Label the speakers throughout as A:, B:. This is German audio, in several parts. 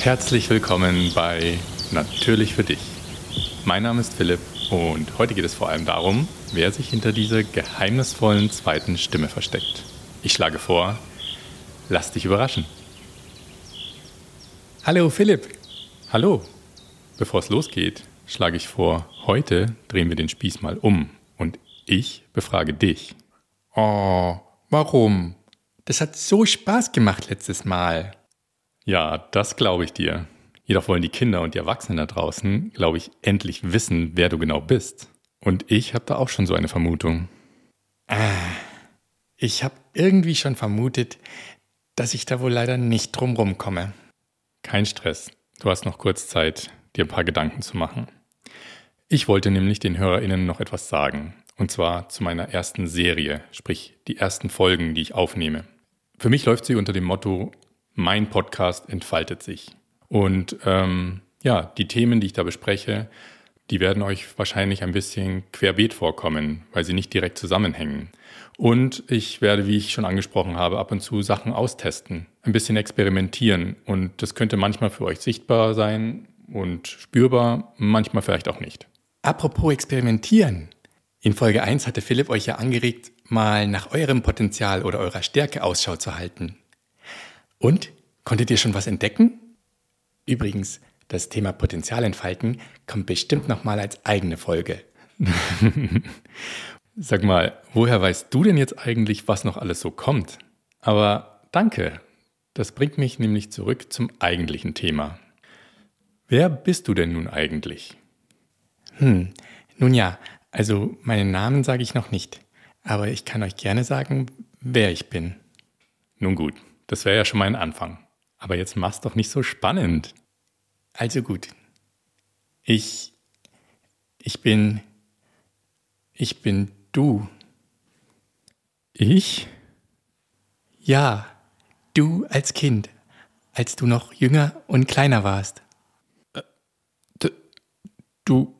A: Herzlich willkommen bei Natürlich für dich. Mein Name ist Philipp und heute geht es vor allem darum, wer sich hinter dieser geheimnisvollen zweiten Stimme versteckt. Ich schlage vor, lass dich überraschen. Hallo Philipp. Hallo. Bevor es losgeht, schlage ich vor, heute drehen wir den Spieß mal um und ich befrage dich.
B: Oh, warum? Das hat so Spaß gemacht letztes Mal.
A: Ja, das glaube ich dir. Jedoch wollen die Kinder und die Erwachsenen da draußen, glaube ich, endlich wissen, wer du genau bist. Und ich habe da auch schon so eine Vermutung.
B: Ah, ich habe irgendwie schon vermutet, dass ich da wohl leider nicht drumrum komme.
A: Kein Stress. Du hast noch kurz Zeit, dir ein paar Gedanken zu machen. Ich wollte nämlich den HörerInnen noch etwas sagen. Und zwar zu meiner ersten Serie, sprich die ersten Folgen, die ich aufnehme. Für mich läuft sie unter dem Motto mein Podcast entfaltet sich. Und ähm, ja, die Themen, die ich da bespreche, die werden euch wahrscheinlich ein bisschen querbeet vorkommen, weil sie nicht direkt zusammenhängen. Und ich werde, wie ich schon angesprochen habe, ab und zu Sachen austesten, ein bisschen experimentieren. Und das könnte manchmal für euch sichtbar sein und spürbar, manchmal vielleicht auch nicht.
B: Apropos experimentieren. In Folge 1 hatte Philipp euch ja angeregt, mal nach eurem Potenzial oder eurer Stärke Ausschau zu halten. Und? Konntet ihr schon was entdecken? Übrigens, das Thema Potenzialentfalten kommt bestimmt nochmal als eigene Folge.
A: Sag mal, woher weißt du denn jetzt eigentlich, was noch alles so kommt? Aber danke, das bringt mich nämlich zurück zum eigentlichen Thema. Wer bist du denn nun eigentlich?
B: Hm, nun ja, also meinen Namen sage ich noch nicht, aber ich kann euch gerne sagen, wer ich bin.
A: Nun gut, das wäre ja schon mal ein Anfang. Aber jetzt mach's doch nicht so spannend.
B: Also gut. Ich. Ich bin. Ich bin du.
A: Ich?
B: Ja, du als Kind, als du noch jünger und kleiner warst.
A: Äh, du.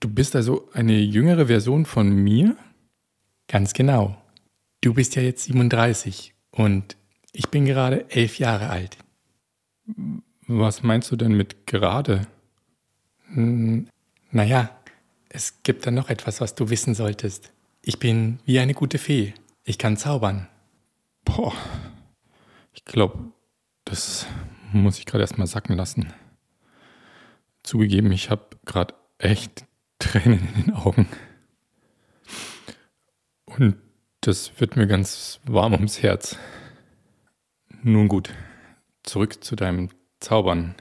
A: Du bist also eine jüngere Version von mir?
B: Ganz genau. Du bist ja jetzt 37 und ich bin gerade elf Jahre alt.
A: Was meinst du denn mit gerade?
B: Hm, naja, es gibt da noch etwas, was du wissen solltest. Ich bin wie eine gute Fee. Ich kann zaubern.
A: Boah, ich glaube, das muss ich gerade erstmal sacken lassen. Zugegeben, ich habe gerade echt Tränen in den Augen. Und das wird mir ganz warm ums Herz. Nun gut, zurück zu deinem Zaubern.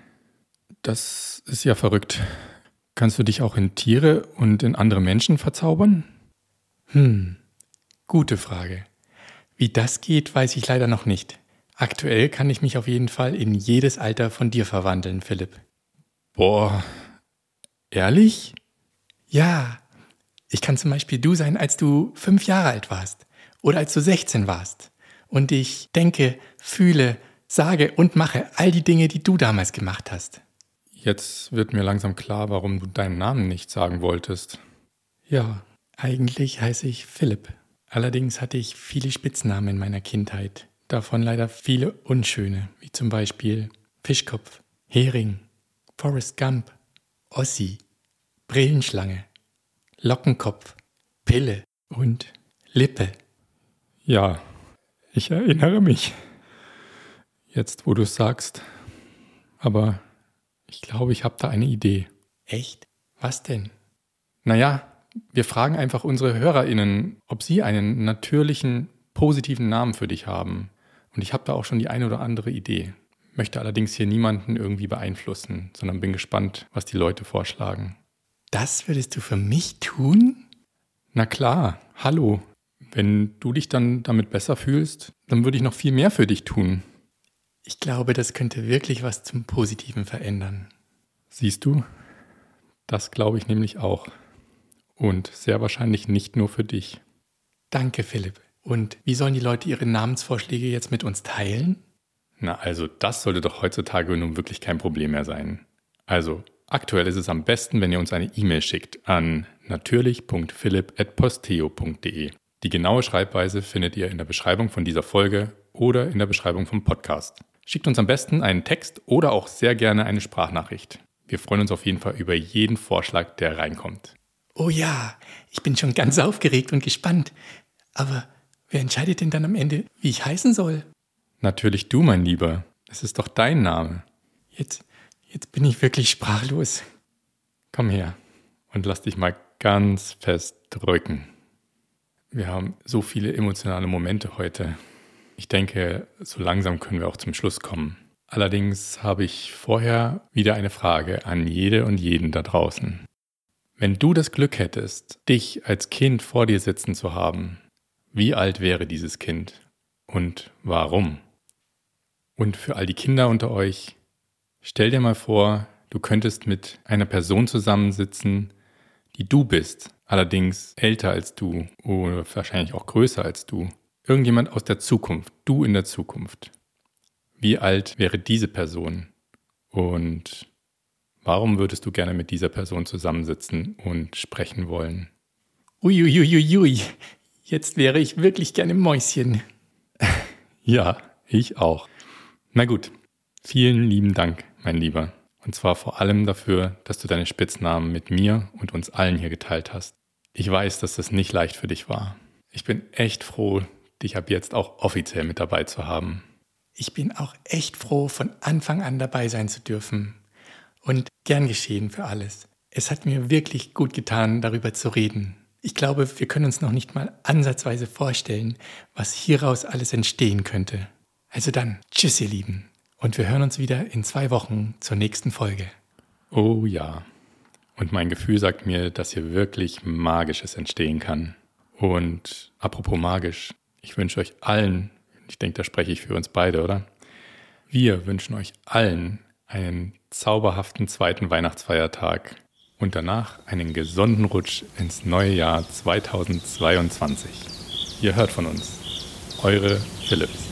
A: Das ist ja verrückt. Kannst du dich auch in Tiere und in andere Menschen verzaubern?
B: Hm, gute Frage. Wie das geht, weiß ich leider noch nicht. Aktuell kann ich mich auf jeden Fall in jedes Alter von dir verwandeln, Philipp.
A: Boah, ehrlich?
B: Ja, ich kann zum Beispiel du sein, als du fünf Jahre alt warst oder als du 16 warst und ich denke, fühle, sage und mache all die Dinge, die du damals gemacht hast.
A: Jetzt wird mir langsam klar, warum du deinen Namen nicht sagen wolltest.
B: Ja, eigentlich heiße ich Philipp. Allerdings hatte ich viele Spitznamen in meiner Kindheit, davon leider viele unschöne, wie zum Beispiel Fischkopf, Hering, Forrest Gump, Ossi, Brillenschlange, Lockenkopf, Pille und Lippe.
A: Ja, ich erinnere mich. Jetzt, wo du es sagst. Aber ich glaube, ich habe da eine Idee.
B: Echt? Was denn?
A: Naja, wir fragen einfach unsere HörerInnen, ob sie einen natürlichen, positiven Namen für dich haben. Und ich habe da auch schon die eine oder andere Idee. Möchte allerdings hier niemanden irgendwie beeinflussen, sondern bin gespannt, was die Leute vorschlagen.
B: Das würdest du für mich tun?
A: Na klar, hallo, wenn du dich dann damit besser fühlst, dann würde ich noch viel mehr für dich tun.
B: Ich glaube, das könnte wirklich was zum Positiven verändern.
A: Siehst du? Das glaube ich nämlich auch. Und sehr wahrscheinlich nicht nur für dich.
B: Danke, Philipp. Und wie sollen die Leute ihre Namensvorschläge jetzt mit uns teilen?
A: Na, also das sollte doch heutzutage nun wirklich kein Problem mehr sein. Also, aktuell ist es am besten, wenn ihr uns eine E-Mail schickt an natürlich.philipp.posteo.de. Die genaue Schreibweise findet ihr in der Beschreibung von dieser Folge oder in der Beschreibung vom Podcast. Schickt uns am besten einen Text oder auch sehr gerne eine Sprachnachricht. Wir freuen uns auf jeden Fall über jeden Vorschlag, der reinkommt.
B: Oh ja, ich bin schon ganz aufgeregt und gespannt. Aber wer entscheidet denn dann am Ende, wie ich heißen soll?
A: Natürlich du, mein Lieber. Es ist doch dein Name.
B: Jetzt, jetzt bin ich wirklich sprachlos.
A: Komm her und lass dich mal ganz fest drücken. Wir haben so viele emotionale Momente heute. Ich denke, so langsam können wir auch zum Schluss kommen. Allerdings habe ich vorher wieder eine Frage an jede und jeden da draußen. Wenn du das Glück hättest, dich als Kind vor dir sitzen zu haben, wie alt wäre dieses Kind und warum? Und für all die Kinder unter euch, stell dir mal vor, du könntest mit einer Person zusammensitzen, die du bist, allerdings älter als du oder wahrscheinlich auch größer als du. Irgendjemand aus der Zukunft, du in der Zukunft. Wie alt wäre diese Person? Und warum würdest du gerne mit dieser Person zusammensitzen und sprechen wollen?
B: Uiuiuiui, jetzt wäre ich wirklich gerne Mäuschen.
A: ja, ich auch. Na gut, vielen lieben Dank, mein Lieber. Und zwar vor allem dafür, dass du deine Spitznamen mit mir und uns allen hier geteilt hast. Ich weiß, dass das nicht leicht für dich war. Ich bin echt froh, dich ab jetzt auch offiziell mit dabei zu haben.
B: Ich bin auch echt froh, von Anfang an dabei sein zu dürfen. Und gern geschehen für alles. Es hat mir wirklich gut getan, darüber zu reden. Ich glaube, wir können uns noch nicht mal ansatzweise vorstellen, was hieraus alles entstehen könnte. Also dann, tschüss ihr Lieben. Und wir hören uns wieder in zwei Wochen zur nächsten Folge.
A: Oh ja. Und mein Gefühl sagt mir, dass hier wirklich Magisches entstehen kann. Und apropos magisch, ich wünsche euch allen, ich denke, da spreche ich für uns beide, oder? Wir wünschen euch allen einen zauberhaften zweiten Weihnachtsfeiertag und danach einen gesunden Rutsch ins neue Jahr 2022. Ihr hört von uns. Eure Philips.